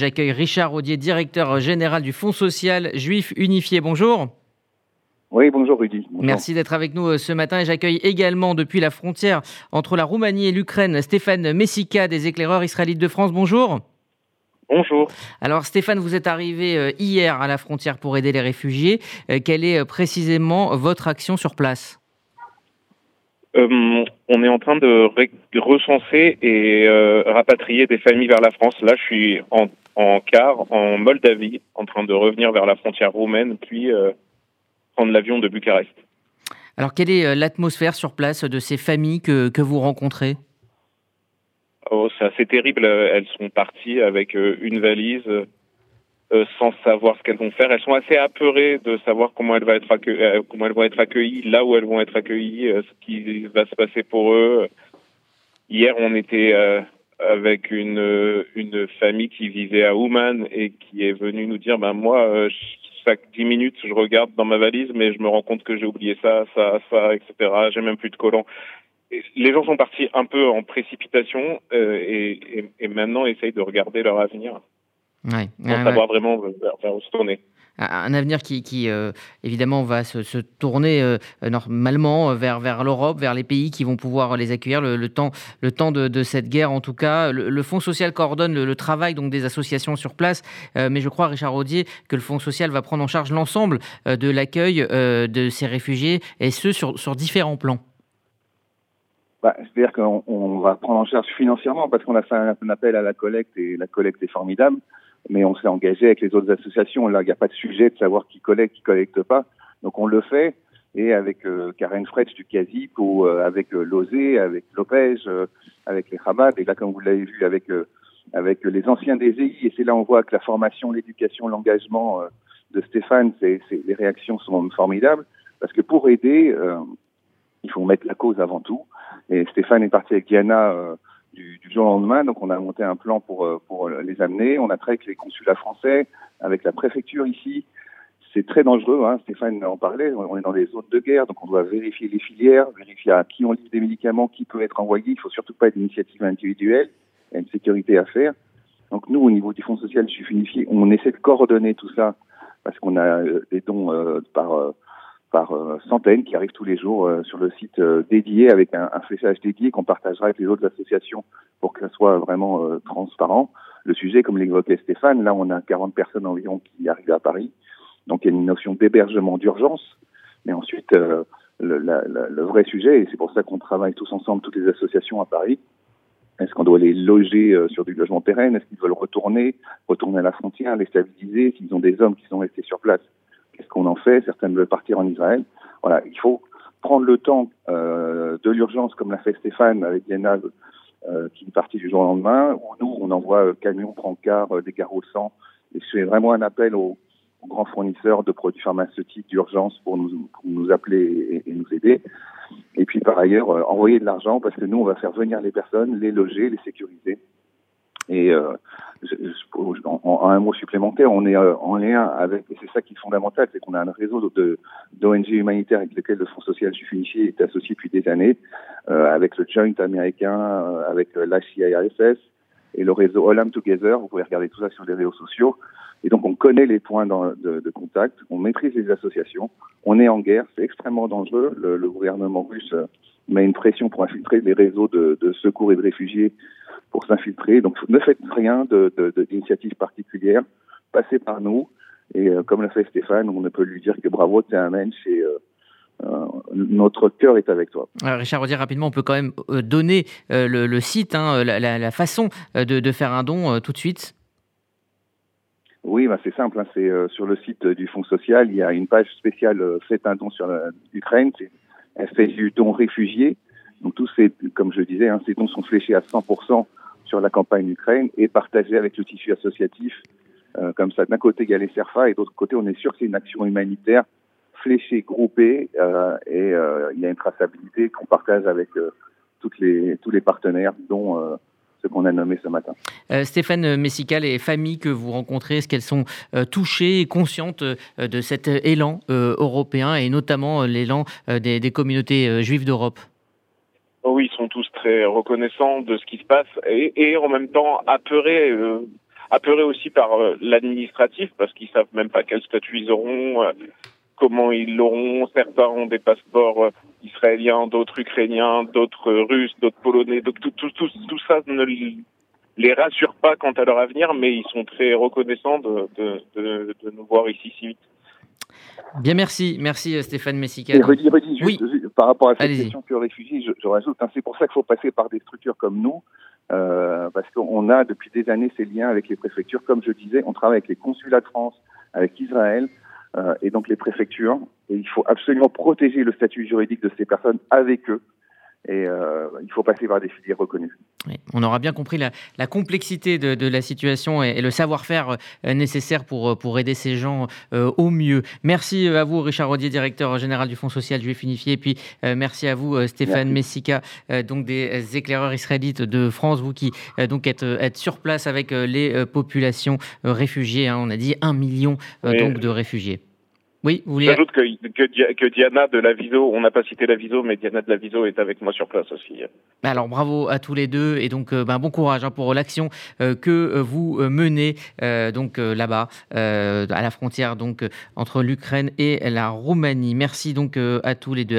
J'accueille Richard Audier, directeur général du Fonds social juif unifié. Bonjour. Oui, bonjour Rudy. Merci d'être avec nous ce matin et j'accueille également depuis la frontière entre la Roumanie et l'Ukraine Stéphane Messica des éclaireurs israélites de France. Bonjour. Bonjour. Alors Stéphane, vous êtes arrivé hier à la frontière pour aider les réfugiés. Quelle est précisément votre action sur place? Euh, on est en train de recenser et euh, rapatrier des familles vers la France. Là, je suis en, en, car en Moldavie, en train de revenir vers la frontière roumaine, puis euh, prendre l'avion de Bucarest. Alors, quelle est l'atmosphère sur place de ces familles que, que vous rencontrez? Oh, c'est assez terrible. Elles sont parties avec une valise, euh, sans savoir ce qu'elles vont faire. Elles sont assez apeurées de savoir comment elles, vont être accueillies, euh, comment elles vont être accueillies, là où elles vont être accueillies, euh, ce qui va se passer pour eux. Hier, on était avec une, une famille qui vivait à Ouman et qui est venue nous dire, ben moi, chaque dix minutes, je regarde dans ma valise, mais je me rends compte que j'ai oublié ça, ça, ça, etc. J'ai même plus de collants. les gens sont partis un peu en précipitation et, et, et maintenant essayent de regarder leur avenir. Ouais, pour savoir vraiment vers, où se tourner. Un avenir qui, euh, évidemment, va se, tourner euh, normalement vers, vers l'Europe, vers les pays qui vont pouvoir les accueillir le, temps, le temps de, cette guerre. En tout cas, le, Fonds social coordonne le, travail donc des associations sur place. Euh, mais je crois, Richard Audier, que le Fonds social va prendre en charge l'ensemble de l'accueil de ces réfugiés, et ce, sur, différents plans. Bah, C'est-à-dire qu'on on va prendre en charge financièrement parce qu'on a fait un appel à la collecte et la collecte est formidable mais on s'est engagé avec les autres associations. Là, il n'y a pas de sujet de savoir qui collecte, qui collecte pas. Donc on le fait. Et avec euh, Karen Fretsch du CASIP ou euh, avec euh, Lozé, avec Lopez, euh, avec les Hamad, et là, comme vous l'avez vu, avec euh, avec les anciens des EI, et c'est là on voit que la formation, l'éducation, l'engagement de Stéphane, les réactions sont formidables, parce que pour aider, il faut mettre la cause avant tout. Et Stéphane est parti avec Diana du, jour au lendemain. Donc, on a monté un plan pour, euh, pour les amener. On a travaillé avec les consulats français, avec la préfecture ici. C'est très dangereux, hein. Stéphane en parlait. On est dans des zones de guerre, donc on doit vérifier les filières, vérifier à qui on livre des médicaments, qui peut être envoyé. Il faut surtout pas être d'initiative individuelle. Il y a une sécurité à faire. Donc nous, au niveau du Fonds social je suis unifié, on essaie de coordonner tout ça parce qu'on a euh, des dons euh, par euh, par euh, centaines qui arrivent tous les jours euh, sur le site euh, dédié avec un, un fléchage dédié qu'on partagera avec les autres associations pour que ça soit vraiment transparent. Le sujet, comme l'évoquait Stéphane, là on a 40 personnes environ qui arrivent à Paris, donc il y a une notion d'hébergement d'urgence, mais ensuite le, la, le vrai sujet, et c'est pour ça qu'on travaille tous ensemble, toutes les associations à Paris, est-ce qu'on doit les loger sur du logement pérenne? Est-ce qu'ils veulent retourner, retourner à la frontière, les stabiliser S'ils ont des hommes qui sont restés sur place, qu'on en fait Certaines veulent partir en Israël. Voilà, il faut prendre le temps euh, de l'urgence, comme l'a fait Stéphane avec Diana, euh, qui est partie du jour au lendemain, où nous, on envoie euh, camions, brancards, euh, des carreaux de sang. Et fais vraiment un appel aux, grands fournisseurs de produits pharmaceutiques d'urgence pour nous, pour nous appeler et, et, nous aider. Et puis par ailleurs, euh, envoyer de l'argent parce que nous, on va faire venir les personnes, les loger, les sécuriser. Et euh, je, je, en, un mot supplémentaire, on est euh, en lien avec, et c'est ça qui est fondamental, c'est qu'on a un réseau de d'ONG humanitaires avec lequel le Fonds social unifié est associé depuis des années, euh, avec le Joint américain, euh, avec l'HCIRSS et le réseau Olam Together. Vous pouvez regarder tout ça sur les réseaux sociaux. Et donc on connaît les points de, contact, on maîtrise les associations, on est en guerre, c'est extrêmement dangereux. Le, gouvernement russe met une pression pour infiltrer les réseaux de, secours et de réfugiés pour s'infiltrer. Donc ne faites rien d'initiative particulière, passez par nous. Et euh, comme l'a fait Stéphane, on ne peut lui dire que bravo, tu es un mensch et euh, euh, notre cœur est avec toi. Alors Richard Rodier, rapidement, on peut quand même euh, donner euh, le, site, hein, la, façon de, faire un don tout de suite. Oui, bah c'est simple. Hein, c'est sur le site du Fonds social, il y a une page spéciale Faites un don sur l'Ukraine. Elle fait du don réfugié. Donc tous ces, comme je disais, hein, ces dons sont fléchés à 100% sur la campagne Ukraine et partagé avec le tissu associatif. Euh, comme ça, d'un côté, il y a les CERFA et d'autre côté, on est sûr que c'est une action humanitaire fléchée, groupée euh, et euh, il y a une traçabilité qu'on partage avec euh, toutes les, tous les partenaires, dont ce qu'on a nommé ce matin. Euh, Stéphane Messical et familles que vous rencontrez, est-ce qu'elles sont euh, touchées et conscientes euh, de cet élan européen et notamment l'élan des, des, communautés juives d'Europe? Oui, ils sont tous très reconnaissants de ce qui se passe et, et en même temps apeurés. Euh, apeurés aussi par l'administratif parce qu'ils savent même pas quel statut ils auront, comment ils l'auront. Certains ont des passeports israéliens, d'autres ukrainiens, d'autres russes, d'autres polonais. Donc tout, tout, tout, tout ça ne les rassure pas quant à leur avenir, mais ils sont très reconnaissants de, de, de, de nous voir ici si vite. Bien, merci. Merci euh, Stéphane Messica. Et redis, redis juste, oui. par rapport à cette question sur les réfugiés, je, je rajoute, hein, c'est pour ça qu'il faut passer par des structures comme nous, euh, parce qu'on a depuis des années ces liens avec les préfectures. Comme je disais, on travaille avec les consulats de France, avec Israël, euh, et donc les préfectures. Et il faut absolument protéger le statut juridique de ces personnes avec eux et euh, il faut passer par des filières reconnues. Oui, on aura bien compris la, la complexité de, de, la situation et, et le savoir-faire euh, nécessaire pour, pour aider ces gens euh, au mieux. Merci à vous, Richard Rodier, directeur général du Fonds social juif unifié, et puis euh, merci à vous, Stéphane merci. Messica, donc des éclaireurs israélites de France, vous qui donc êtes, êtes sur place avec les populations réfugiées. Hein, on a dit un million donc de réfugiés. Oui, vous vouliez... J'ajoute que, que, que, Diana de la Viso, on n'a pas cité la Viso, mais Diana de la Viso est avec moi sur place aussi. Alors bravo à tous les deux et donc ben, bon courage hein, pour l'action euh, que vous menez euh, donc là-bas à la frontière donc entre l'Ukraine et la Roumanie. Merci donc à tous les deux.